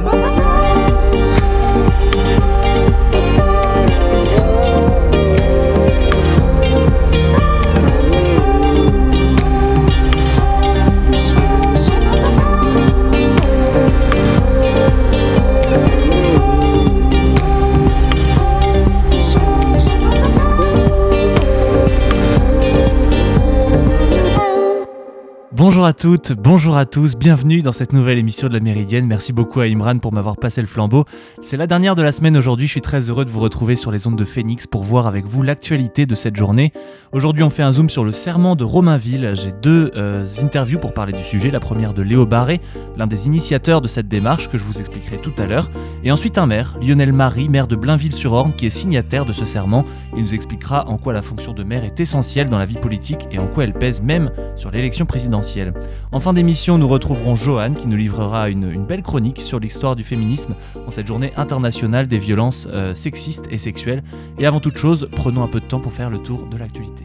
Bye-bye. Toutes, bonjour à tous, bienvenue dans cette nouvelle émission de la Méridienne. Merci beaucoup à Imran pour m'avoir passé le flambeau. C'est la dernière de la semaine aujourd'hui, je suis très heureux de vous retrouver sur les ondes de Phoenix pour voir avec vous l'actualité de cette journée. Aujourd'hui on fait un zoom sur le serment de Romainville. J'ai deux euh, interviews pour parler du sujet. La première de Léo Barré, l'un des initiateurs de cette démarche que je vous expliquerai tout à l'heure. Et ensuite un maire, Lionel Marie, maire de Blainville-sur-Orne, qui est signataire de ce serment. Il nous expliquera en quoi la fonction de maire est essentielle dans la vie politique et en quoi elle pèse même sur l'élection présidentielle. En fin d'émission, nous retrouverons Johan qui nous livrera une, belle chronique sur l'histoire du féminisme en cette journée internationale des violences euh, sexistes et sexuelles. Et avant toute chose, prenons un peu de temps pour faire le tour de l'actualité.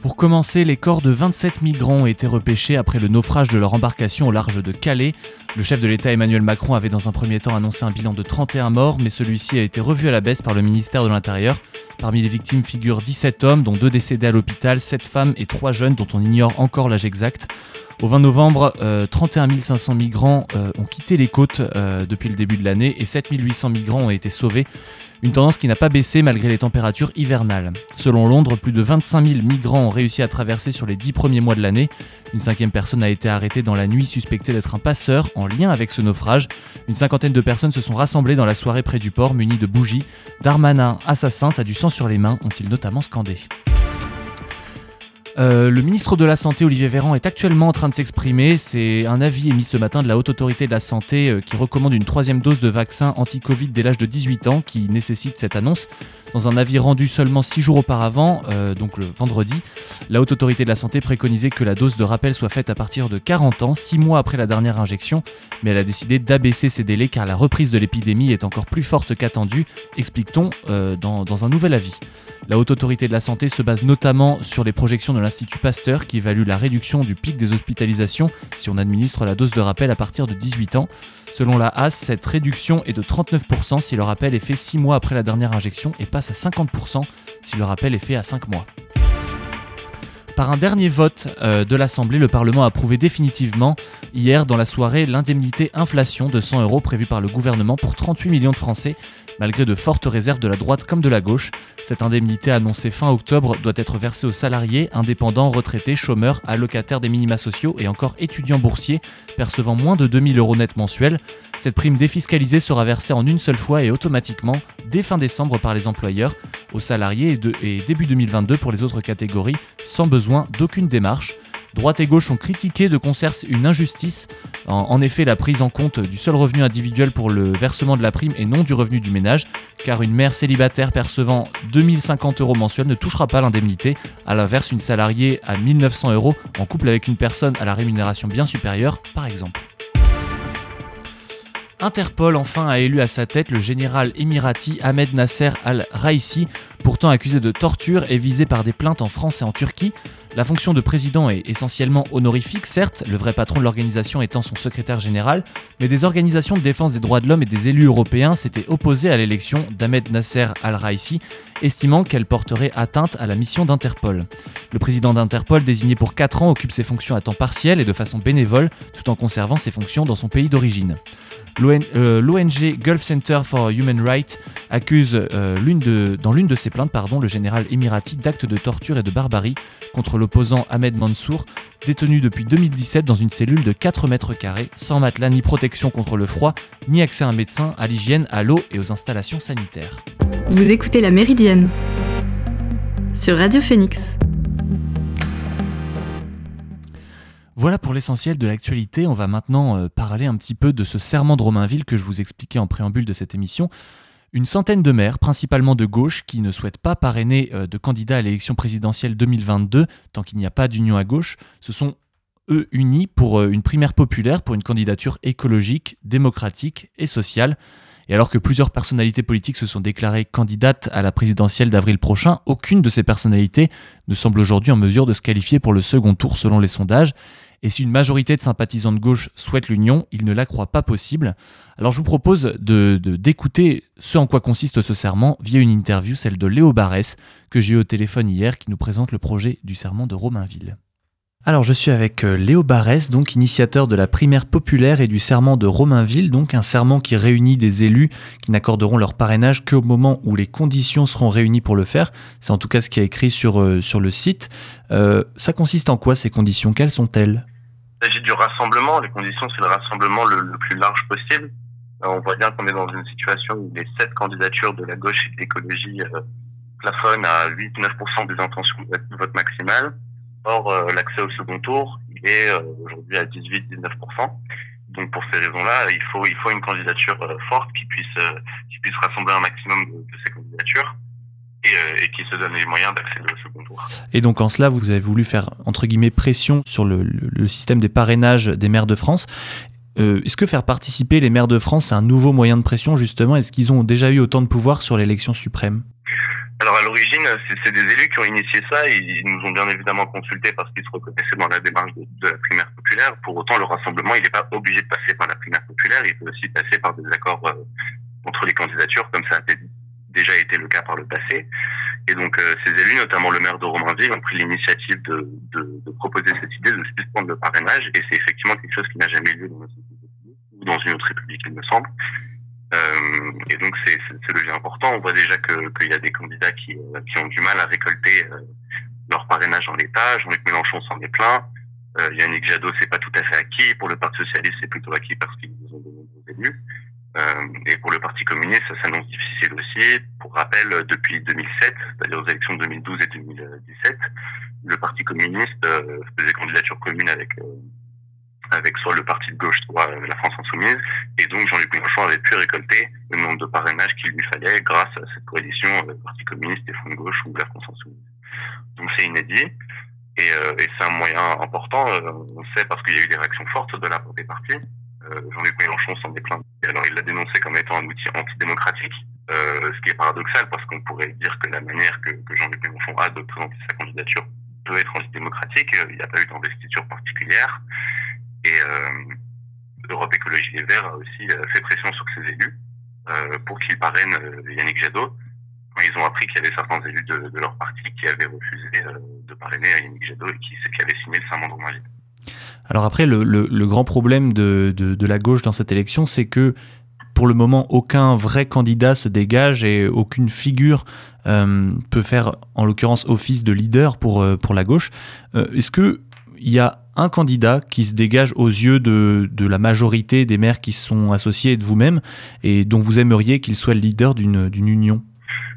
Pour commencer, les corps de 27 migrants ont été repêchés après le naufrage de leur embarcation au large de Calais. Le chef de l'État Emmanuel Macron avait dans un premier temps annoncé un bilan de 31 morts, mais celui-ci a été revu à la baisse par le ministère de l'Intérieur. Parmi les victimes figurent 17 hommes, dont 2 décédés à l'hôpital, 7 femmes et 3 jeunes dont on ignore encore l'âge exact. Au 20 novembre, 31 euh, 500 migrants euh, ont quitté les côtes euh, depuis le début de l'année et 7 800 migrants ont été sauvés. Une tendance qui n'a pas baissé malgré les températures hivernales. Selon Londres, plus de 25 000 migrants ont réussi à traverser sur les 10 premiers mois de l'année. Une cinquième personne a été arrêtée dans la nuit suspectée d'être un passeur en lien avec ce naufrage. Une cinquantaine de personnes se sont rassemblées dans la soirée près du port munies de bougies. Darmanin, assassin, a du sang sur les mains, ont-ils notamment scandé. Euh, le ministre de la Santé, Olivier Véran, est actuellement en train de s'exprimer. C'est un avis émis ce matin de la Haute Autorité de la Santé euh, qui recommande une troisième dose de vaccin anti-Covid dès l'âge de 18 ans qui nécessite cette annonce. Dans un avis rendu seulement 6 jours auparavant, euh, donc le vendredi, la Haute Autorité de la Santé préconisait que la dose de rappel soit faite à partir de 40 ans, 6 mois après la dernière injection, mais elle a décidé d'abaisser ces délais car la reprise de l'épidémie est encore plus forte qu'attendue, explique-t-on dans, dans un nouvel avis. La Haute Autorité de la Santé se base notamment sur les projections de l'Institut Pasteur qui évalue la réduction du pic des hospitalisations si on administre la dose de rappel à partir de 18 ans. Selon la HAS, cette réduction est de 39% si le rappel est fait 6 mois après la dernière injection et passe à 50% si le rappel est fait à 5 mois. Par un dernier vote euh, de l'Assemblée, le Parlement a approuvé définitivement hier dans la soirée l'indemnité inflation de 100 euros prévue par le gouvernement pour 38 millions de Français, malgré de fortes réserves de la droite comme de la gauche. Cette indemnité annoncée fin octobre doit être versée aux salariés, indépendants, retraités, chômeurs, allocataires des minima sociaux et encore étudiants boursiers percevant moins de 2000 euros net mensuels. Cette prime défiscalisée sera versée en une seule fois et automatiquement dès fin décembre par les employeurs aux salariés et, début 2022 pour les autres catégories sans besoin d'aucune démarche. Droite et gauche ont critiqué de concert une injustice. En, effet, la prise en compte du seul revenu individuel pour le versement de la prime et non du revenu du ménage, car une mère célibataire percevant 2050 euros mensuels ne touchera pas l'indemnité. À l'inverse, une salariée à 1900 euros en couple avec une personne à la rémunération bien supérieure, par exemple. Interpol enfin a élu à sa tête le général émirati Ahmed Nasser al-Raisi, pourtant accusé de torture et visé par des plaintes en France et en Turquie. La fonction de président est essentiellement honorifique, certes, le vrai patron de l'organisation étant son secrétaire général, mais des organisations de défense des droits de l'homme et des élus européens s'étaient opposées à l'élection d'Ahmed Nasser al-Raisi, estimant qu'elle porterait atteinte à la mission d'Interpol. Le président d'Interpol, désigné pour 4 ans, occupe ses fonctions à temps partiel et de façon bénévole, tout en conservant ses fonctions dans son pays d'origine. L'ONG euh, Gulf Center for Human Rights accuse euh, dans l'une de ses plaintes le général émirati d'actes de torture et de barbarie contre l'opposant Ahmed Mansour, détenu depuis 2017 dans une cellule de 4 mètres carrés, sans matelas ni protection contre le froid, ni accès à un médecin, à l'hygiène, à l'eau et aux installations sanitaires. Vous écoutez La Méridienne sur Radio Phoenix. Voilà pour l'essentiel de l'actualité. On va maintenant euh, parler un petit peu de ce serment de Romainville que je vous expliquais en préambule de cette émission. Une centaine de maires, principalement de gauche, qui ne souhaitent pas parrainer euh, de candidats à l'élection présidentielle 2022 tant qu'il n'y a pas d'union à gauche, se sont eux unis pour euh, une primaire populaire, pour une candidature écologique, démocratique et sociale. Et alors que plusieurs personnalités politiques se sont déclarées candidates à la présidentielle d'avril prochain, aucune de ces personnalités ne semble aujourd'hui en mesure de se qualifier pour le second tour selon les sondages. Et si une majorité de sympathisants de gauche souhaitent l'union, ils ne la croient pas possible. Alors je vous propose de, d'écouter ce en quoi consiste ce serment via une interview, celle de Léo Barès, que j'ai eu au téléphone hier, qui nous présente le projet du serment de Romainville. Alors je suis avec euh, Léo Barès, donc initiateur de la primaire populaire et du serment de Romainville, donc un serment qui réunit des élus qui n'accorderont leur parrainage qu'au moment où les conditions seront réunies pour le faire. C'est en tout cas ce qui est écrit sur, euh, sur le site. Euh, ça consiste en quoi ces conditions? Quelles sont-elles? Il s'agit du rassemblement. Les conditions, c'est le rassemblement le, plus large possible. on voit bien qu'on est dans une situation où les sept candidatures de la gauche et de l'écologie plafonnent à 8-9% des intentions de vote maximale. Or, euh, l'accès au second tour, il est euh, aujourd'hui à 18-19%. Donc pour ces raisons-là, il faut il faut une candidature euh, forte qui puisse qui puisse rassembler un maximum de, ces candidatures et, qui se donne les moyens d'accéder au second tour. Et donc en cela, vous avez voulu faire entre guillemets pression sur le, le système des parrainages des maires de France. Est-ce que faire participer les maires de France, c'est un nouveau moyen de pression justement? Est-ce qu'ils ont déjà eu autant de pouvoir sur l'élection suprême? Alors à l'origine, c'est des élus qui ont initié ça. Ils nous ont bien évidemment consultés parce qu'ils se reconnaissaient dans la démarche de, la primaire populaire. Pour autant, le rassemblement, il n'est pas obligé de passer par la primaire populaire. Il peut aussi passer par des accords euh, entre les candidatures, comme ça a déjà été le cas par le passé. Et donc euh, ces élus, notamment le maire de Romainville, ont pris l'initiative de, proposer cette idée de suspendre le parrainage. Et c'est effectivement quelque chose qui n'a jamais eu lieu dans une autre république, il me semble. Euh, et donc c'est le important. On voit déjà qu'il y a des candidats qui, euh, qui, ont du mal à récolter euh, leur parrainage en l'état. Jean-Luc Mélenchon s'en est plein. Euh, Yannick Jadot, c'est pas tout à fait acquis. Pour le Parti socialiste, c'est plutôt acquis parce qu'ils ont de nombreux élus. Euh, et pour le Parti communiste, ça s'annonce difficile aussi. Pour rappel, depuis 2007, c'est-à-dire aux élections de 2012 et 2017, le Parti communiste faisait candidature commune avec avec soit le parti de gauche, soit la France Insoumise. Et donc Jean-Luc Mélenchon avait pu récolter le nombre de parrainages qu'il lui fallait grâce à cette coalition euh, Parti communiste et Front de gauche ou la France Insoumise. Donc c'est inédit. Et, euh, c'est un moyen important. Euh, on sait parce qu'il y a eu des réactions fortes de la part des partis. Euh, Jean-Luc Mélenchon s'en est plaint. Alors il l'a dénoncé comme étant un outil antidémocratique, euh, ce qui est paradoxal parce qu'on pourrait dire que la manière que, que Jean-Luc Mélenchon a de présenter sa candidature peut être antidémocratique. Il n'y a pas eu d'investiture particulière. Et euh, Europe Écologie Les Verts a aussi euh, fait pression sur ses élus euh, pour qu'ils parrainent Yannick Jadot. Ils ont appris qu'il y avait certains élus de, leur parti qui avaient refusé de parrainer Yannick Jadot et qui, avaient signé le Romainville. Alors après, le, grand problème de, la gauche dans cette élection, c'est que pour le moment, aucun vrai candidat se dégage et aucune figure peut faire, en l'occurrence, office de leader pour, la gauche. Est-ce que il y a un candidat qui se dégage aux yeux de, la majorité des maires qui sont associés et de vous-même et dont vous aimeriez qu'il soit le leader d'une union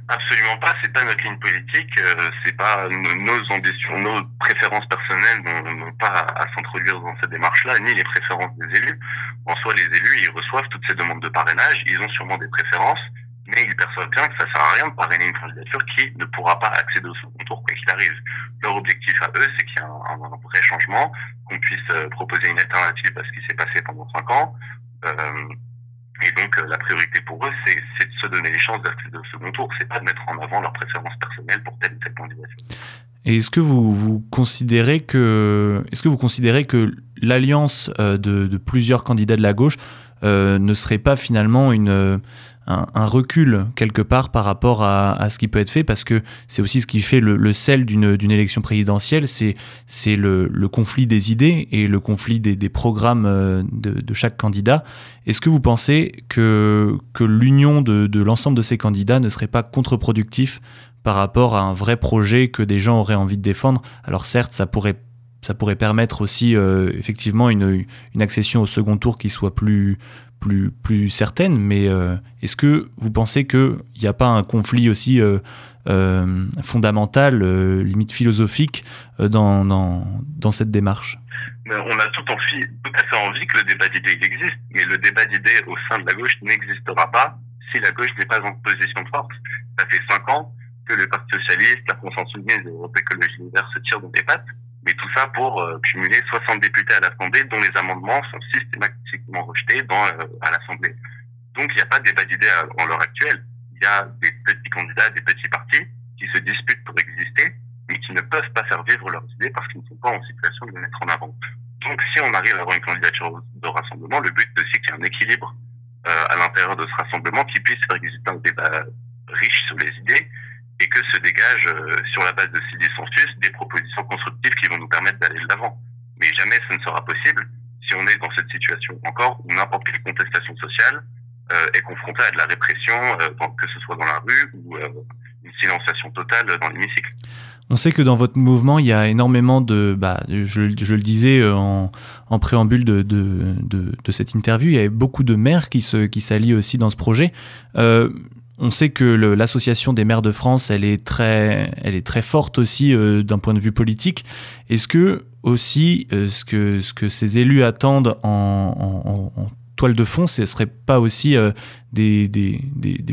Absolument pas, c'est pas notre ligne politique, euh, c'est pas nos ambitions, nos préférences personnelles n'ont pas à, s'introduire dans cette démarche-là, ni les préférences des élus. En soi, les élus, ils reçoivent toutes ces demandes de parrainage, ils ont sûrement des préférences, mais ils perçoivent bien que ça sert à rien de parrainer une candidature qui ne pourra pas accéder au second tour quoi qu'il arrive. Leur objectif à eux, c'est qu'il y ait un, vrai changement, qu'on puisse euh, proposer une alternative à ce qui s'est passé pendant cinq ans. Euh, et donc euh, la priorité pour eux, c'est de se donner les chances d'accéder au second tour. C'est pas de mettre en avant leurs préférences personnelles pour telle ou telle candidature. Et est-ce que vous, considérez que est-ce que vous considérez que l'alliance de, plusieurs candidats de la gauche ne serait pas finalement une un, recul quelque part par rapport à, ce qui peut être fait, parce que c'est aussi ce qui fait le, sel d'une élection présidentielle, c'est le, conflit des idées et le conflit des, programmes euh, de, chaque candidat. Est-ce que vous pensez que, l'union de, l'ensemble de ces candidats ne serait pas contre-productif par rapport à un vrai projet que des gens auraient envie de défendre? Alors certes, ça pourrait ça pourrait permettre aussi euh, effectivement une, accession au second tour qui soit plus, plus, plus certaine, mais euh, est-ce que vous pensez qu'il n'y a pas un conflit aussi euh, euh, fondamental, limite philosophique, dans, dans, cette démarche? On a tout, à fait envie que le débat d'idées existe, mais le débat d'idées au sein de la gauche n'existera pas si la gauche n'est pas en position de force. Ça fait cinq ans que le Parti Socialiste, la France Insoumise et l'Europe Écologie Univers se tirent dans des pattes mais tout ça pour euh, cumuler 60 députés à l'Assemblée dont les amendements sont systématiquement rejetés dans, euh, à l'Assemblée. Donc il n'y a pas de débat d'idées en l'heure actuelle. Il y a des petits candidats, des petits partis qui se disputent pour exister, mais qui ne peuvent pas faire vivre leurs idées parce qu'ils ne sont pas en situation de les mettre en avant. Donc si on arrive à avoir une candidature de rassemblement, le but c'est qu'il y ait un équilibre euh, à l'intérieur de ce rassemblement qui puisse faire exister un débat riche sur les idées et que se dégagent euh, sur la base de ces dissensus des propositions constructives qui vont nous permettre d'aller de l'avant. Mais jamais ce ne sera possible si on est dans cette situation encore où n'importe quelle contestation sociale euh, est confrontée à de la répression, euh, que ce soit dans la rue ou une silenciation totale dans l'hémicycle. On sait que dans votre mouvement, il y a énormément de, bah, je, le disais en, préambule de, cette interview, il y a beaucoup de maires qui s'allient aussi dans ce projet. On sait que l'association des maires de France, elle est très, elle forte aussi euh, d'un point de vue politique. Est-ce que aussi euh, ce, que, ce que ces élus attendent en, toile de fond, ce ne serait pas aussi euh, des,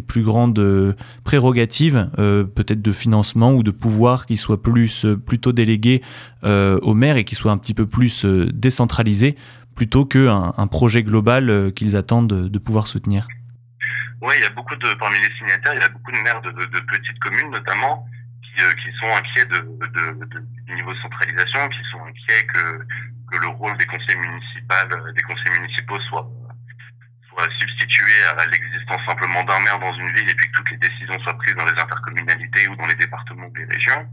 plus grandes prérogatives, peut-être de financement ou de pouvoir qui soient plus, plutôt délégués aux maires et qui soient un petit peu plus décentralisés plutôt qu'un un projet global qu'ils attendent de pouvoir soutenir? Oui, il y a beaucoup de, parmi les signataires, il y a beaucoup de maires de, de, petites communes notamment qui, euh, qui sont inquiets de, du niveau de centralisation, qui sont inquiets que, que le rôle des conseils municipaux, euh, des conseils municipaux soit, soit substitué à l'existence simplement d'un maire dans une ville et puis que toutes les décisions soient prises dans les intercommunalités ou dans les départements ou les régions.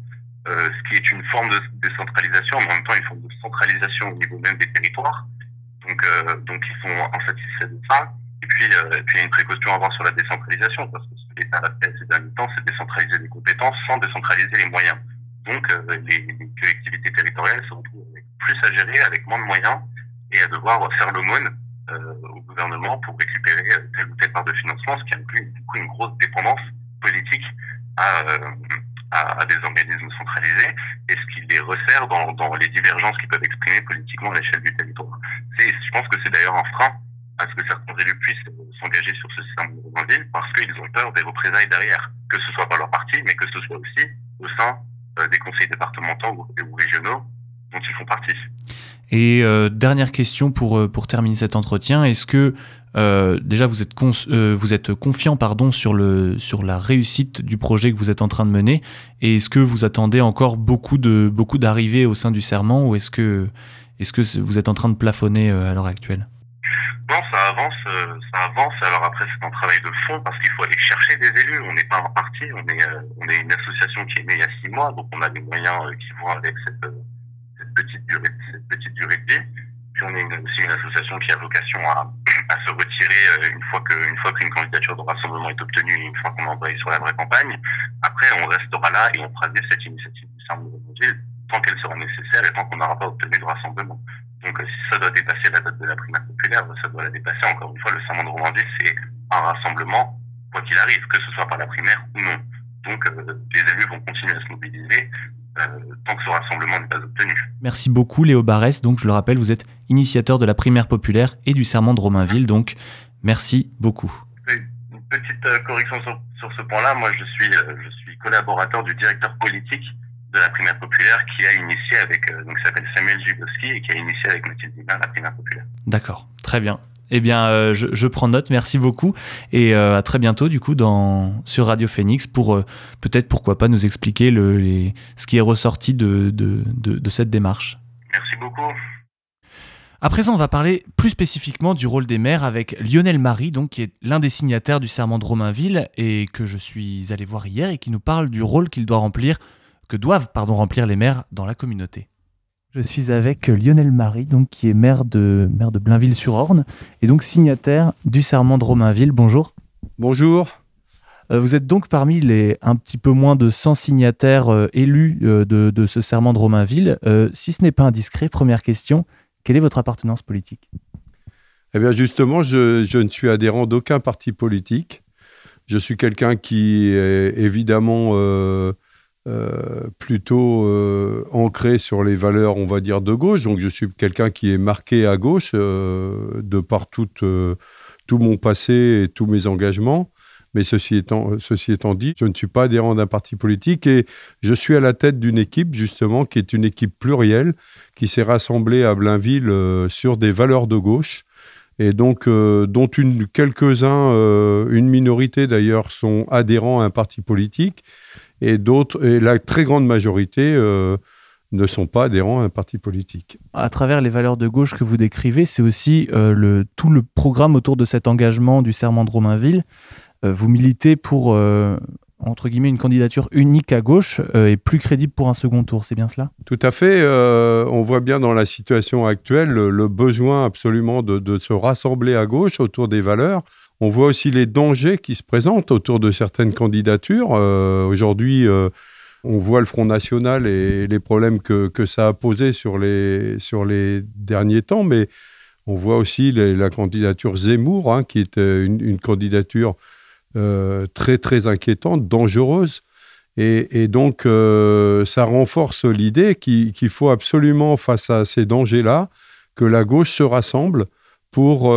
Euh, ce qui est une forme de décentralisation, mais en même temps une forme de centralisation au niveau même des territoires. Donc, donc ils sont insatisfaits de ça. Et puis, euh, il y a une précaution à avoir sur la décentralisation, parce que ce que l'État a fait ces derniers temps, c'est décentraliser les compétences sans décentraliser les moyens. Donc, euh, les, collectivités territoriales se retrouvent plus à gérer, avec moins de moyens, et à devoir faire l'aumône euh, au gouvernement pour récupérer euh, telle ou telle part de financement, ce qui inclut du coup une grosse dépendance politique euh, à, des organismes centralisés, et ce qui les resserre dans, dans les divergences qu'ils peuvent exprimer politiquement à l'échelle du territoire. Je pense que c'est d'ailleurs un frein à ce que certains élus puissent s'engager sur ce système de ville parce qu'ils ont peur des représailles derrière, que ce soit par leur parti, mais que ce soit aussi au sein euh, des conseils départementaux ou, régionaux dont ils font partie. Et euh, dernière question pour, euh, pour terminer cet entretien, est-ce que euh, déjà vous êtes, euh, vous êtes confiant pardon, sur, le, sur la réussite du projet que vous êtes en train de mener? Et est-ce que vous attendez encore beaucoup, de, beaucoup d'arrivées au sein du serment ou est-ce que, est-ce que vous êtes en train de plafonner à l'heure actuelle? Non, ça avance, euh, ça avance. Alors après, c'est un travail de fond parce qu'il faut aller chercher des élus. On n'est pas un parti, on est, euh, on est une association qui est née il y a six mois, donc on a des moyens euh, qui vont avec cette, cette petite durée, cette petite durée de vie. Puis on est aussi une association qui a vocation à, à se retirer une fois que, une fois qu'une candidature de rassemblement est obtenue, une fois qu'on envoie sur la vraie campagne. Après, on restera là et on fera vivre cette initiative du de tant qu'elle sera nécessaire et tant qu'on n'aura pas obtenu de rassemblement. Donc si ça doit dépasser la date de la primaire populaire, ça doit la dépasser. Encore une fois, le serment de Romandie, c'est un rassemblement, quoi qu'il arrive, que ce soit par la primaire ou non. Donc euh, les élus vont continuer à se mobiliser euh, tant que ce rassemblement n'est pas obtenu. Merci beaucoup Léo Barès. Donc je le rappelle, vous êtes initiateur de la primaire populaire et du serment de Romainville. Donc merci beaucoup. Une petite euh, correction sur, sur ce point-là. Moi, je suis, je suis collaborateur du directeur politique de la primaire populaire qui a initié avec, euh, donc s'appelle Samuel Zubowski et qui a initié avec Mathilde Dibin la primaire populaire. D'accord, très bien. Eh bien, euh, je, je, prends note, merci beaucoup. Et euh, à très bientôt, du coup, dans, sur Radio Phoenix pour euh, peut-être, pourquoi pas, nous expliquer le, les, ce qui est ressorti de, de, de, de cette démarche. Merci beaucoup. À présent, on va parler plus spécifiquement du rôle des maires avec Lionel Marie, donc, qui est l'un des signataires du serment de Romainville et que je suis allé voir hier et qui nous parle du rôle qu'il doit remplir que doivent pardon, remplir les maires dans la communauté. Je suis avec Lionel Marie, donc, qui est maire de, maire de Blainville-sur-Orne et donc signataire du serment de Romainville. Bonjour. Bonjour. Euh, vous êtes donc parmi les un petit peu moins de 100 signataires euh, élus euh, de, de, ce serment de Romainville. Euh, si ce n'est pas indiscret, première question, quelle est votre appartenance politique? Eh bien justement, je, je ne suis adhérent d'aucun parti politique. Je suis quelqu'un qui est évidemment euh, plutôt euh, ancré sur les valeurs, on va dire, de gauche. Donc, je suis quelqu'un qui est marqué à gauche euh, de par tout, mon passé et tous mes engagements. Mais ceci étant, dit, je ne suis pas adhérent d'un parti politique et je suis à la tête d'une équipe, justement, qui est une équipe plurielle, qui s'est rassemblée à Blainville sur des valeurs de gauche et donc dont quelques-uns, une minorité d'ailleurs, sont adhérents à un parti politique, et d'autres, et la très grande majorité ne sont pas adhérents à un parti politique. À travers les valeurs de gauche que vous décrivez, c'est aussi le, tout le programme autour de cet engagement du serment de Romainville. vous militez pour entre guillemets, une candidature unique à gauche euh, est plus crédible pour un second tour. C'est bien cela? Tout à fait. Euh, on voit bien dans la situation actuelle le, besoin absolument de, se rassembler à gauche autour des valeurs. On voit aussi les dangers qui se présentent autour de certaines candidatures. Euh, aujourd'hui, on voit le Front National et les problèmes que, ça a posés sur les, sur les derniers temps, mais on voit aussi la candidature Zemmour, hein, qui est une candidature euh, très très inquiétante, dangereuse. Et, donc, euh, ça renforce l'idée qu'il faut absolument, face à ces dangers-là, que la gauche se rassemble pour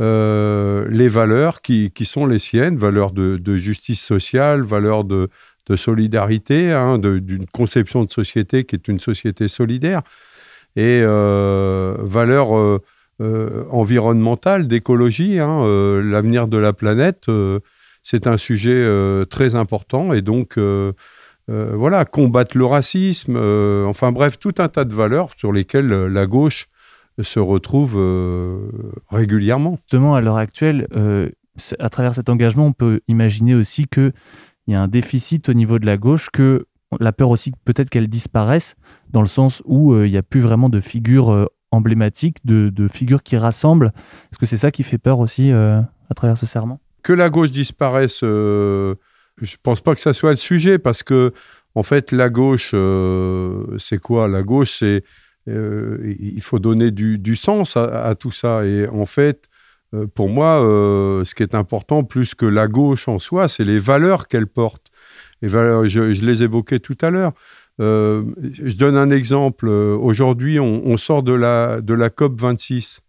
euh, les valeurs qui, sont les siennes, valeurs de, justice sociale, valeurs de, solidarité, hein, d'une conception de société qui est une société solidaire, et valeurs euh, environnementale, d'écologie. Hein, euh, l'avenir de la planète, euh, c'est un sujet très important. Et donc, voilà, combattre le racisme, enfin bref, tout un tas de valeurs sur lesquelles la gauche se retrouve régulièrement. Justement, à l'heure actuelle, à travers cet engagement, on peut imaginer aussi qu'il y a un déficit au niveau de la gauche, que la peur aussi peut-être qu'elle disparaisse, dans le sens où il n'y a plus vraiment de figures emblématique de, figures qui rassemblent. Est-ce que c'est ça qui fait peur aussi euh, à travers ce serment? Que la gauche disparaisse, euh, je ne pense pas que ça soit le sujet, parce que, en fait, la gauche, euh, c'est quoi? La gauche, c'est. Il faut donner du, sens à, tout ça. Et en fait, pour moi, ce qui est important, plus que la gauche en soi, c'est les valeurs qu'elle porte. Les je, les évoquais tout à l'heure. Euh, je donne un exemple. Aujourd'hui, on, sort de la, de la COP 26.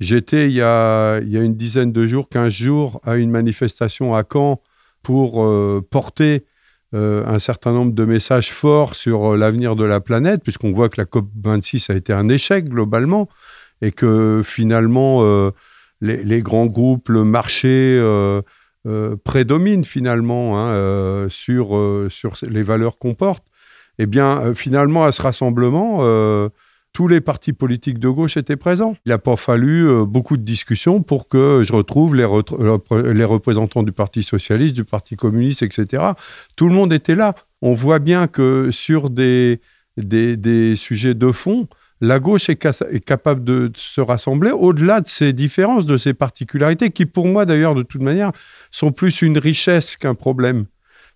J'étais il, y a, une dizaine de jours, 15 jours, à une manifestation à Caen pour euh, porter euh, un certain nombre de messages forts sur l'avenir de la planète, puisqu'on voit que la COP 26 a été un échec globalement et que finalement les, grands groupes, le marché prédominent finalement hein, sur, sur les valeurs qu'on porte eh bien, euh, finalement, à ce rassemblement, euh, tous les partis politiques de gauche étaient présents. Il n'a pas fallu euh, beaucoup de discussions pour que je retrouve les, représentants du Parti socialiste, du Parti communiste, etc. Tout le monde était là. On voit bien que sur des, des, sujets de fond, la gauche est, capable de, se rassembler au-delà de ces différences, de ces particularités, qui pour moi d'ailleurs, de toute manière, sont plus une richesse qu'un problème.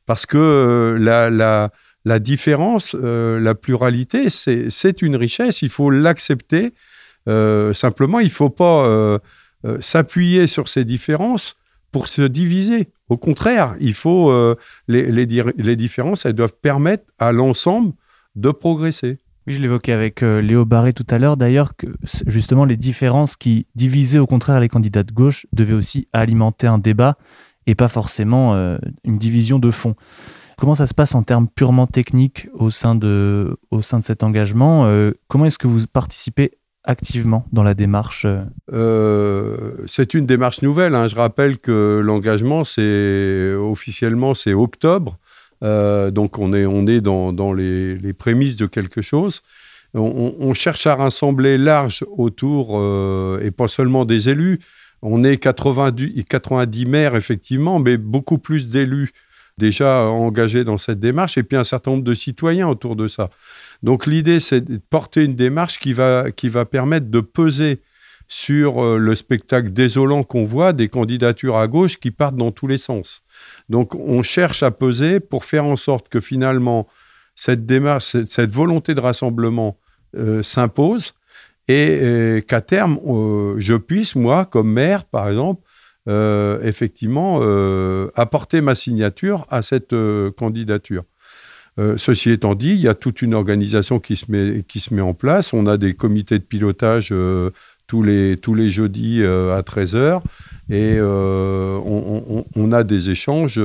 Parce que la, la la différence, euh, la pluralité, c'est une richesse, il faut l'accepter. Euh, simplement, il ne faut pas euh, s'appuyer sur ces différences pour se diviser. Au contraire, il faut les, différences, elles doivent permettre à l'ensemble de progresser. Oui, je l'évoquais avec Léo Barré tout à l'heure, d'ailleurs, que justement les différences qui divisaient au contraire les candidats de gauche devaient aussi alimenter un débat et pas forcément une division de fond. Comment ça se passe en termes purement techniques au sein de, au sein de cet engagement euh, Comment est-ce que vous participez activement dans la démarche euh, C'est une démarche nouvelle. Hein. Je rappelle que l'engagement, c'est officiellement, c'est octobre. Euh, donc on est, on est dans, dans les, les, prémices de quelque chose. On, on, cherche à rassembler large autour, et pas seulement des élus. On est 90, 90 maires, effectivement, mais beaucoup plus d'élus déjà engagés dans cette démarche, et puis un certain nombre de citoyens autour de ça. Donc l'idée, c'est de porter une démarche qui va, qui va permettre de peser sur euh, le spectacle désolant qu'on voit des candidatures à gauche qui partent dans tous les sens. Donc on cherche à peser pour faire en sorte que finalement cette démarche, cette, volonté de rassemblement euh, s'impose et, qu'à terme, euh, je puisse, moi, comme maire, par exemple, euh, effectivement euh, apporter ma signature à cette euh, candidature. ceci étant dit, il y a toute une organisation qui se met, qui se met en place. On a des comités de pilotage tous, les, tous les jeudis à 13h et on, a des échanges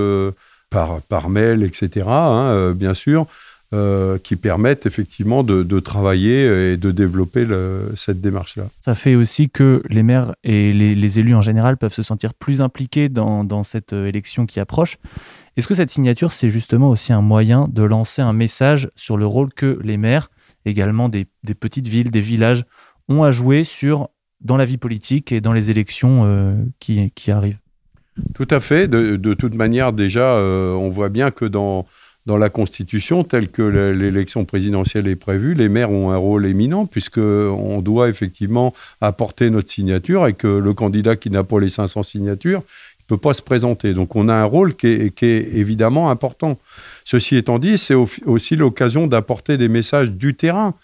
par, par mail, etc., hein, bien sûr, euh, qui permettent effectivement de, travailler et de développer cette démarche-là. Ça fait aussi que les maires et les, élus en général peuvent se sentir plus impliqués dans, cette euh, élection qui approche. Est-ce que cette signature, c'est justement aussi un moyen de lancer un message sur le rôle que les maires, également des, petites villes, des villages, ont à jouer sur, dans la vie politique et dans les élections euh, qui, arrivent? Tout à fait. De, toute manière, déjà, on voit bien que dans dans la Constitution, telle que l'élection présidentielle est prévue, les maires ont un rôle éminent, puisqu'on doit effectivement apporter notre signature et que le candidat qui n'a pas les 500 signatures ne peut pas se présenter. Donc on a un rôle qui est, évidemment important. Ceci étant dit, c'est aussi l'occasion d'apporter des messages du terrain.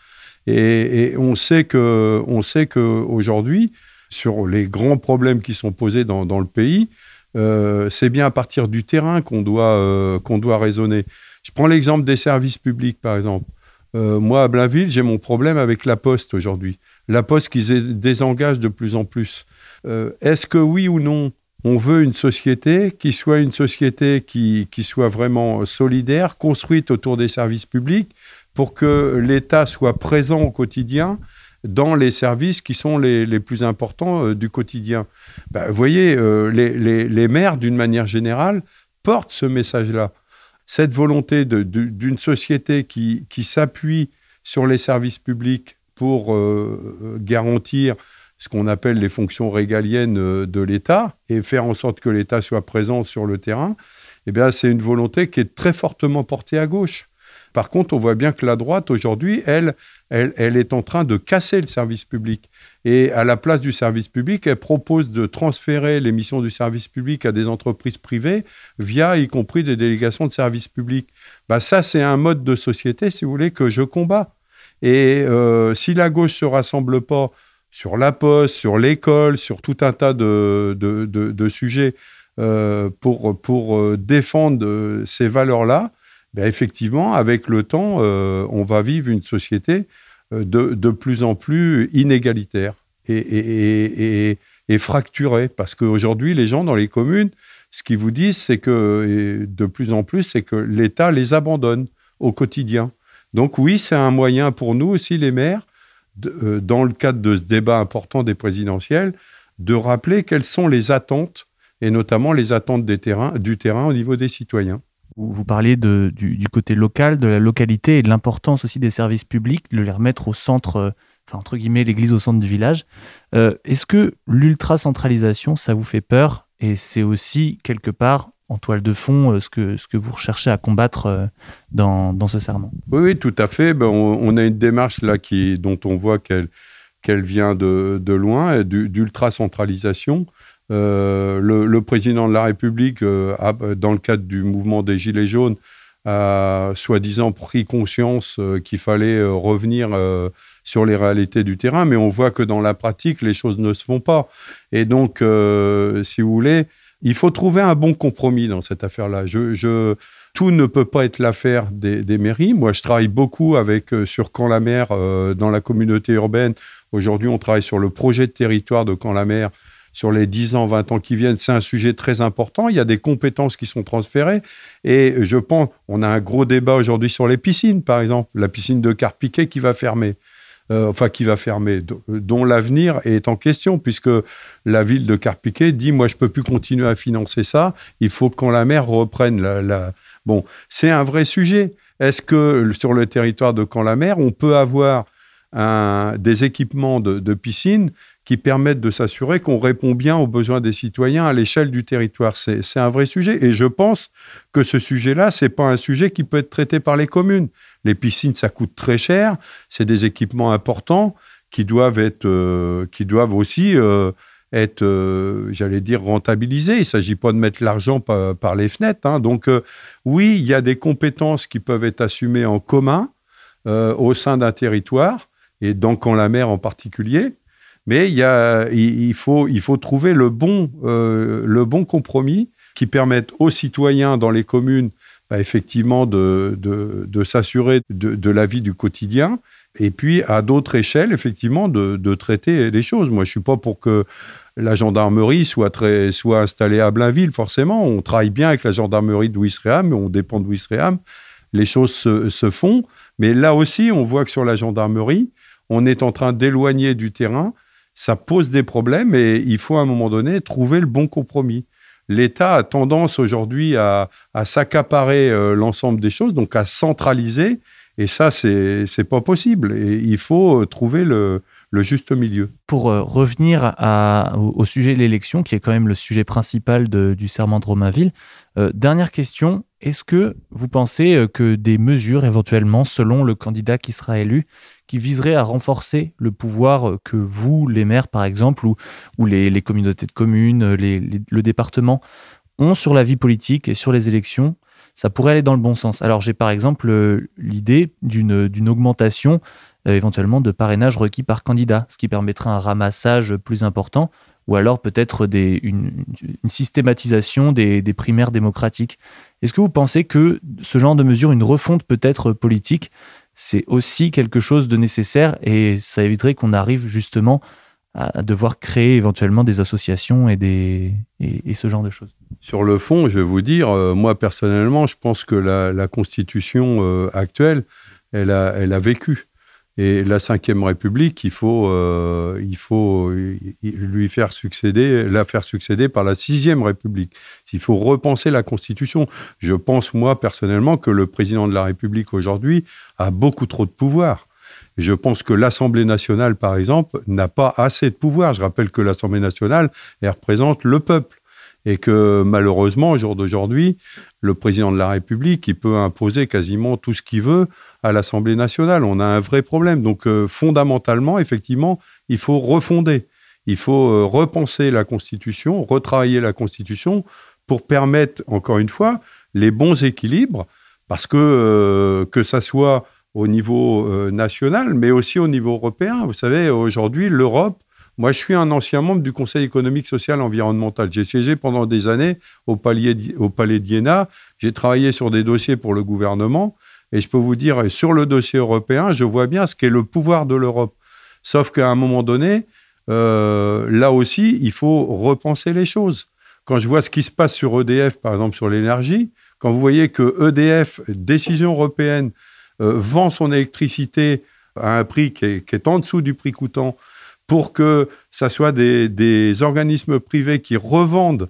Et, on sait qu'aujourd'hui, sur les grands problèmes qui sont posés dans, le pays, euh, c'est bien à partir du terrain qu'on doit, euh, qu'on doit raisonner. Je prends l'exemple des services publics, par exemple. Euh, moi, à Blainville, j'ai mon problème avec la Poste aujourd'hui. La Poste qui se désengage de plus en plus. Euh, est-ce que oui ou non, on veut une société qui soit une société qui, soit vraiment solidaire, construite autour des services publics, pour que l'État soit présent au quotidien dans les services qui sont les, plus importants euh, du quotidien? Ben, vous voyez, les maires, d'une manière générale, portent ce message-là cette volonté d'une société qui, s'appuie sur les services publics pour euh, garantir ce qu'on appelle les fonctions régaliennes euh, de l'État et faire en sorte que l'État soit présent sur le terrain, eh c'est une volonté qui est très fortement portée à gauche. Par contre, on voit bien que la droite, aujourd'hui, elle, est en train de casser le service public. Et à la place du service public, elle propose de transférer les missions du service public à des entreprises privées via, y compris, des délégations de service public. Bah, ça, c'est un mode de société, si vous voulez, que je combats. Et euh, si la gauche ne se rassemble pas sur la poste, sur l'école, sur tout un tas de, de, sujets euh, pour, pour euh, défendre ces valeurs-là, ben, effectivement, avec le temps, euh, on va vivre une société euh, de, plus en plus inégalitaire et, fracturée. Parce qu'aujourd'hui, les gens dans les communes, ce qu'ils vous disent, c'est que, de plus en plus, c'est que l'État les abandonne au quotidien. Donc oui, c'est un moyen pour nous aussi, les maires, euh, dans le cadre de ce débat important des présidentielles, de rappeler quelles sont les attentes, et notamment les attentes du terrain au niveau des citoyens. Vous, parliez du, côté local, de la localité et de l'importance aussi des services publics, de les remettre au centre, euh, enfin entre guillemets, l'église au centre du village. Euh, est-ce que l'ultra-centralisation, ça vous fait peur Et c'est aussi quelque part en toile de fond euh, ce, que, ce que vous recherchez à combattre dans, dans ce serment? Oui, oui, tout à fait. Ben, on, a une démarche là qui, dont on voit qu'elle qu'elle vient de, de loin, d'ultra-centralisation. Euh, le, président de la République, euh, dans le cadre du mouvement des Gilets jaunes, a soi-disant pris conscience euh, qu'il fallait revenir sur les réalités du terrain, mais on voit que dans la pratique, les choses ne se font pas. Et donc, si vous voulez, il faut trouver un bon compromis dans cette affaire-là. Tout ne peut pas être l'affaire des, mairies. Moi, je travaille beaucoup avec sur Camp-la-Mer dans la communauté urbaine. Aujourd'hui, on travaille sur le projet de territoire de Camp-la-Mer sur les 10 ans, 20 ans qui viennent, c'est un sujet très important. Il y a des compétences qui sont transférées. Et je pense, on a un gros débat aujourd'hui sur les piscines, par exemple. La piscine de Carpiquet qui va fermer. Euh, enfin, qui va fermer, dont l'avenir est en question, puisque la ville de Carpiquet dit Moi, je ne peux plus continuer à financer ça. Il faut qu'on la mer reprenne la. Bon, c'est un vrai sujet. Est-ce que sur le territoire de Camp-la-Mer, on peut avoir des équipements de, de piscine qui permettent de s'assurer qu'on répond bien aux besoins des citoyens à l'échelle du territoire. C'est un vrai sujet. Et je pense que ce sujet-là, ce n'est pas un sujet qui peut être traité par les communes. Les piscines, ça coûte très cher. C'est des équipements importants qui doivent, être, euh, qui doivent aussi euh, être, euh, j'allais dire, rentabilisés. Il ne s'agit pas de mettre l'argent par, les fenêtres. Hein. Donc, oui, il y a des compétences qui peuvent être assumées en commun au sein d'un territoire, et dans Camp-la-Mer en particulier. Mais il, faut, trouver le bon, euh, le bon compromis qui permette aux citoyens dans les communes, bah, effectivement, de, s'assurer de, la vie du quotidien. Et puis, à d'autres échelles, effectivement, de, traiter les choses. Moi, je ne suis pas pour que la gendarmerie soit installée à Blainville, forcément. On travaille bien avec la gendarmerie de Ouistreham, mais on dépend de Ouistreham. les choses se, font. Mais là aussi, on voit que sur la gendarmerie, on est en train d'éloigner du terrain. Ça pose des problèmes et il faut à un moment donné trouver le bon compromis. L'État a tendance aujourd'hui à, s'accaparer euh, l'ensemble des choses, donc à centraliser. Et ça, c'est pas possible. Et il faut trouver le, le juste milieu. Pour euh, revenir au, sujet de l'élection, qui est quand même le sujet principal du serment de Romainville, euh, dernière question, est-ce que vous pensez euh, que des mesures éventuellement, selon le candidat qui sera élu, qui viseraient à renforcer le pouvoir que vous, les maires par exemple, ou, les, communautés de communes, le département, ont sur la vie politique et sur les élections, ça pourrait aller dans le bon sens. Alors j'ai par exemple l'idée d'une augmentation euh, éventuellement de parrainage requis par candidat, ce qui permettrait un ramassage plus important, ou alors peut-être une, systématisation des, primaires démocratiques. Est-ce que vous pensez que ce genre de mesure, une refonte peut-être politique, c'est aussi quelque chose de nécessaire et ça éviterait qu'on arrive justement à devoir créer éventuellement des associations et, des, et, ce genre de choses Sur le fond, je vais vous dire, euh, moi personnellement, je pense que la, constitution euh, actuelle, elle a, elle a vécu. Et la Ve République, il faut, euh, il faut lui faire succéder, la faire succéder par la Sixième République. Il faut repenser la Constitution. Je pense, moi, personnellement, que le président de la République aujourd'hui a beaucoup trop de pouvoir. Je pense que l'Assemblée nationale, par exemple, n'a pas assez de pouvoir. Je rappelle que l'Assemblée nationale, elle représente le peuple. Et que malheureusement, au jour d'aujourd'hui, le président de la République, il peut imposer quasiment tout ce qu'il veut à l'Assemblée nationale. On a un vrai problème. Donc euh, fondamentalement, effectivement, il faut refonder. Il faut euh, repenser la Constitution, retravailler la Constitution pour permettre, encore une fois, les bons équilibres, parce que euh, que ça soit au niveau national, mais aussi au niveau européen. Vous savez, aujourd'hui, l'Europe, moi, je suis un ancien membre du Conseil économique, social et environnemental. J'ai siégé pendant des années au Palais, au Palais d'Iéna. J'ai travaillé sur des dossiers pour le gouvernement. Et je peux vous dire, sur le dossier européen, je vois bien ce qu'est le pouvoir de l'Europe. Sauf qu'à un moment donné, euh, là aussi, il faut repenser les choses. Quand je vois ce qui se passe sur EDF, par exemple sur l'énergie, quand vous voyez que EDF, décision européenne, euh, vend son électricité à un prix qui est, en dessous du prix coûtant, pour que ça soit des, organismes privés qui revendent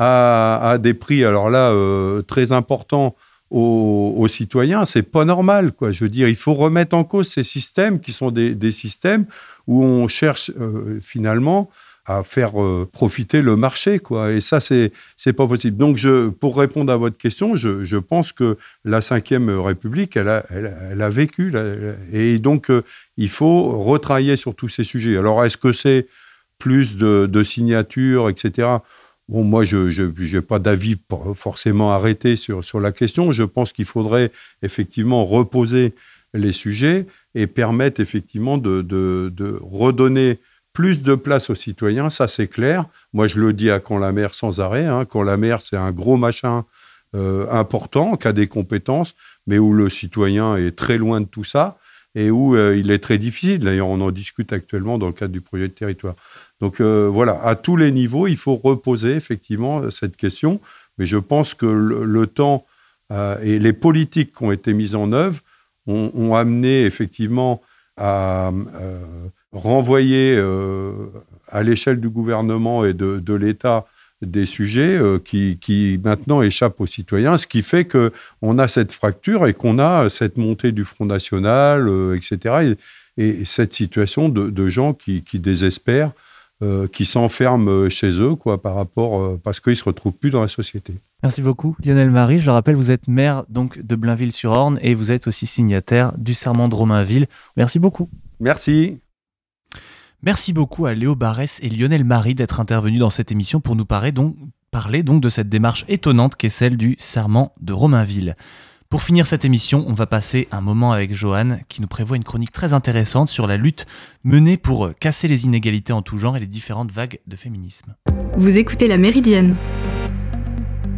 à, des prix, alors là, euh, très importants, aux, citoyens, c'est pas normal. Quoi. Je veux dire, il faut remettre en cause ces systèmes qui sont des, systèmes où on cherche euh, finalement à faire euh, profiter le marché, quoi. Et ça, c'est c'est pas possible. Donc, je, pour répondre à votre question, je, pense que la Ve République, elle a, elle, a vécu, et donc euh, il faut retravailler sur tous ces sujets. Alors, est-ce que c'est plus de signatures, etc. Bon, moi, je n'ai pas d'avis forcément arrêté sur, sur la question. Je pense qu'il faudrait effectivement reposer les sujets et permettre effectivement de, de, redonner plus de place aux citoyens, ça c'est clair. Moi, je le dis à Quand la mer sans arrêt. Hein. Quand la mer, c'est un gros machin euh, important, qui a des compétences, mais où le citoyen est très loin de tout ça et où euh, il est très difficile. D'ailleurs, on en discute actuellement dans le cadre du projet de territoire. Donc euh, voilà, à tous les niveaux, il faut reposer effectivement cette question. Mais je pense que le, temps euh, et les politiques qui ont été mises en œuvre ont, amené effectivement à euh, renvoyer à l'échelle du gouvernement et de, l'État des sujets qui, maintenant échappent aux citoyens, ce qui fait qu'on a cette fracture et qu'on a cette montée du Front National, etc. Et, cette situation de, gens qui désespèrent euh, qui s'enferment euh, chez eux, quoi, par rapport, euh, parce qu'ils se retrouvent plus dans la société. Merci beaucoup, Lionel Marie. Je le rappelle, vous êtes maire donc de Blainville-sur-Orne et vous êtes aussi signataire du serment de Romainville. Merci beaucoup. Merci. Merci beaucoup à Léo Barès et Lionel Marie d'être intervenus dans cette émission pour nous parler donc, parler donc de cette démarche étonnante qu'est celle du serment de Romainville. Pour finir cette émission, on va passer un moment avec Johan qui nous prévoit une chronique très intéressante sur la lutte menée pour casser les inégalités en tout genre et les différentes vagues de féminisme. Vous écoutez La Méridienne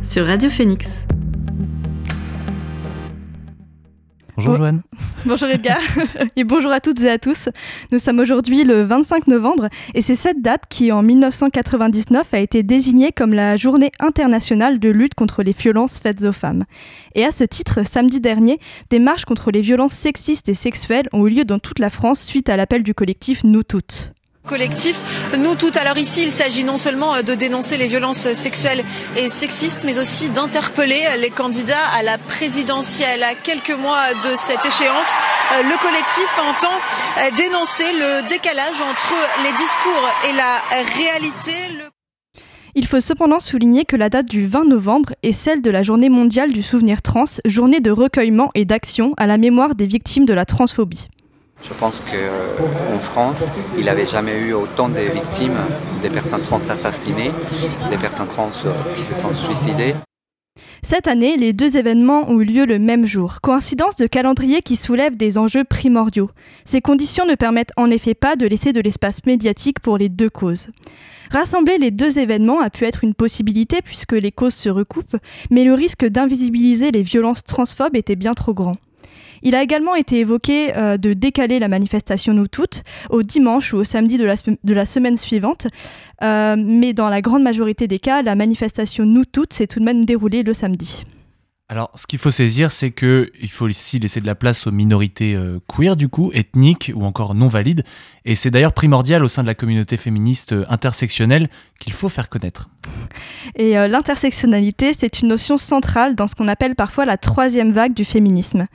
sur Radio Phoenix. Bonjour Joanne. bonjour Edgar et bonjour à toutes et à tous. Nous sommes aujourd'hui le 25 novembre et c'est cette date qui en 1999 a été désignée comme la journée internationale de lutte contre les violences faites aux femmes. Et à ce titre, samedi dernier, des marches contre les violences sexistes et sexuelles ont eu lieu dans toute la France suite à l'appel du collectif Nous Toutes collectif. Nous toutes, alors ici, il s'agit non seulement de dénoncer les violences sexuelles et sexistes, mais aussi d'interpeller les candidats à la présidentielle. À quelques mois de cette échéance, le collectif entend dénoncer le décalage entre les discours et la réalité. Il faut cependant souligner que la date du 20 novembre est celle de la journée mondiale du souvenir trans, journée de recueillement et d'action à la mémoire des victimes de la transphobie. Je pense qu'en France, il n'avait jamais eu autant de victimes, des personnes trans assassinées, des personnes trans qui se sont suicidées. Cette année, les deux événements ont eu lieu le même jour, coïncidence de calendrier qui soulève des enjeux primordiaux. Ces conditions ne permettent en effet pas de laisser de l'espace médiatique pour les deux causes. Rassembler les deux événements a pu être une possibilité puisque les causes se recoupent, mais le risque d'invisibiliser les violences transphobes était bien trop grand. Il a également été évoqué euh, de décaler la manifestation Nous Toutes au dimanche ou au samedi de la, semaine suivante. Euh, mais dans la grande majorité des cas, la manifestation Nous Toutes s'est tout de même déroulée le samedi. Alors, ce qu'il faut saisir, c'est qu'il faut ici laisser de la place aux minorités euh, queer, du coup, ethniques ou encore non valides. Et c'est d'ailleurs primordial au sein de la communauté féministe intersectionnelle qu'il faut faire connaître. Et l'intersectionnalité, c'est une notion centrale dans ce qu'on appelle parfois la troisième vague du féminisme.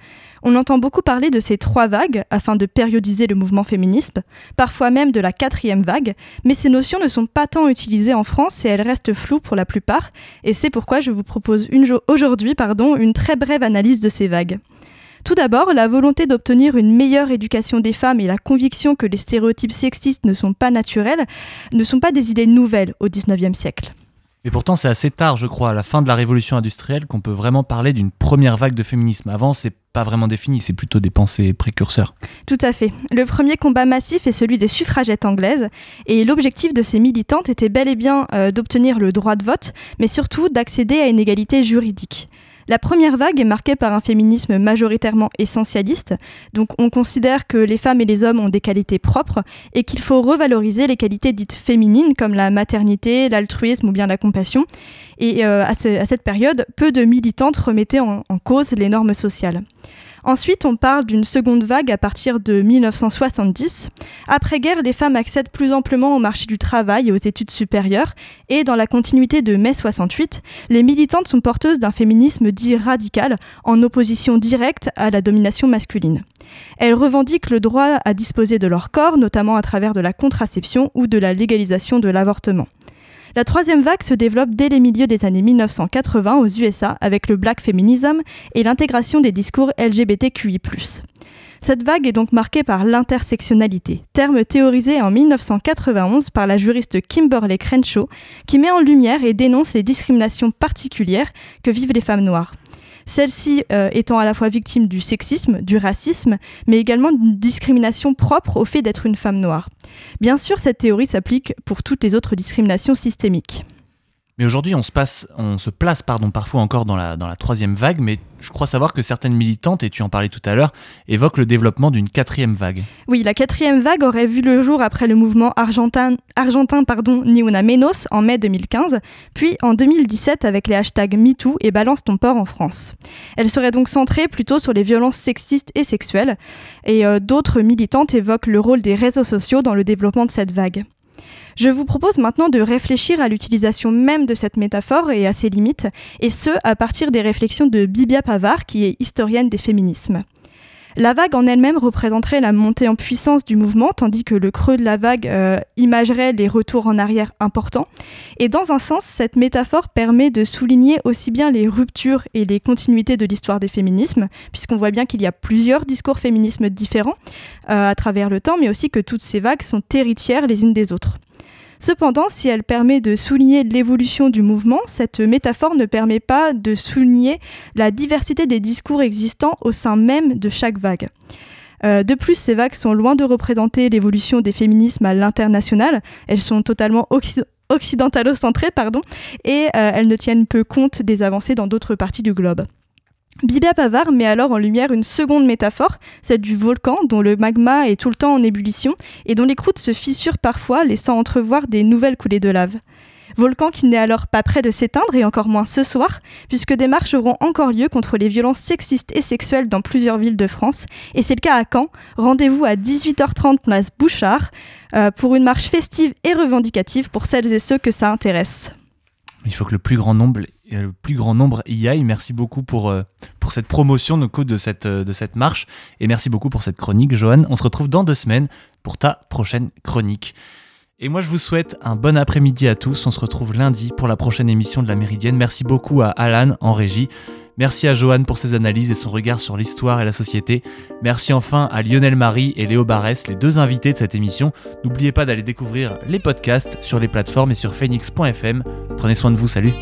On entend beaucoup parler de ces trois vagues afin de périodiser le mouvement féminisme, parfois même de la quatrième vague, mais ces notions ne sont pas tant utilisées en France et elles restent floues pour la plupart, et c'est pourquoi je vous propose aujourd'hui une très brève analyse de ces vagues. Tout d'abord, la volonté d'obtenir une meilleure éducation des femmes et la conviction que les stéréotypes sexistes ne sont pas naturels ne sont pas des idées nouvelles au XIXe siècle. Mais pourtant, c'est assez tard, je crois, à la fin de la révolution industrielle, qu'on peut vraiment parler d'une première vague de féminisme. Avant, c'est pas vraiment défini, c'est plutôt des pensées précurseurs. Tout à fait. Le premier combat massif est celui des suffragettes anglaises, et l'objectif de ces militantes était bel et bien euh, d'obtenir le droit de vote, mais surtout d'accéder à une égalité juridique. La première vague est marquée par un féminisme majoritairement essentialiste, donc on considère que les femmes et les hommes ont des qualités propres et qu'il faut revaloriser les qualités dites féminines comme la maternité, l'altruisme ou bien la compassion. Et euh, à, cette période, peu de militantes remettaient en cause les normes sociales. Ensuite, on parle d'une seconde vague à partir de 1970. Après-guerre, les femmes accèdent plus amplement au marché du travail et aux études supérieures, et dans la continuité de mai 68, les militantes sont porteuses d'un féminisme dit radical, en opposition directe à la domination masculine. Elles revendiquent le droit à disposer de leur corps, notamment à travers de la contraception ou de la légalisation de l'avortement. La troisième vague se développe dès les milieux des années 1980 aux USA avec le black feminism et l'intégration des discours LGBTQI+. Cette vague est donc marquée par l'intersectionnalité, terme théorisé en 1991 par la juriste Kimberly Crenshaw, qui met en lumière et dénonce les discriminations particulières que vivent les femmes noires celle-ci euh, étant à la fois victime du sexisme, du racisme, mais également d'une discrimination propre au fait d'être une femme noire. Bien sûr, cette théorie s'applique pour toutes les autres discriminations systémiques. Mais aujourd'hui, on se, place parfois encore dans la, troisième vague, mais je crois savoir que certaines militantes, et tu en parlais tout à l'heure, évoquent le développement d'une quatrième vague. Oui, la quatrième vague aurait vu le jour après le mouvement argentin, argentin pardon, Ni Una Menos en mai 2015, puis en 2017 avec les hashtags MeToo et Balance ton port en France. Elle serait donc centrée plutôt sur les violences sexistes et sexuelles, et euh, d'autres militantes évoquent le rôle des réseaux sociaux dans le développement de cette vague. Je vous propose maintenant de réfléchir à l'utilisation même de cette métaphore et à ses limites, et ce, à partir des réflexions de Bibia Pavard, qui est historienne des féminismes. La vague en elle-même représenterait la montée en puissance du mouvement, tandis que le creux de la vague euh, imagerait les retours en arrière importants. Et dans un sens, cette métaphore permet de souligner aussi bien les ruptures et les continuités de l'histoire des féminismes, puisqu'on voit bien qu'il y a plusieurs discours féminismes différents euh, à travers le temps, mais aussi que toutes ces vagues sont héritières les unes des autres. Cependant, si elle permet de souligner l'évolution du mouvement, cette métaphore ne permet pas de souligner la diversité des discours existants au sein même de chaque vague. Euh, de plus, ces vagues sont loin de représenter l'évolution des féminismes à l'international. Elles sont totalement occidentalocentrées, pardon, et euh, elles ne tiennent peu compte des avancées dans d'autres parties du globe. Bibia Pavard met alors en lumière une seconde métaphore, celle du volcan dont le magma est tout le temps en ébullition et dont les croûtes se fissurent parfois, laissant entrevoir des nouvelles coulées de lave. Volcan qui n'est alors pas prêt de s'éteindre et encore moins ce soir, puisque des marches auront encore lieu contre les violences sexistes et sexuelles dans plusieurs villes de France. Et c'est le cas à Caen. Rendez-vous à 18h30 place Bouchard euh, pour une marche festive et revendicative pour celles et ceux que ça intéresse. Il faut que le plus grand nombre, le plus grand nombre y aille. Merci beaucoup pour, euh, pour cette promotion de cette, de cette marche. Et merci beaucoup pour cette chronique, Johan. On se retrouve dans deux semaines pour ta prochaine chronique. Et moi, je vous souhaite un bon après-midi à tous. On se retrouve lundi pour la prochaine émission de la Méridienne. Merci beaucoup à Alan en régie. Merci à Johan pour ses analyses et son regard sur l'histoire et la société. Merci enfin à Lionel Marie et Léo Barès, les deux invités de cette émission. N'oubliez pas d'aller découvrir les podcasts sur les plateformes et sur phoenix.fm. Prenez soin de vous, salut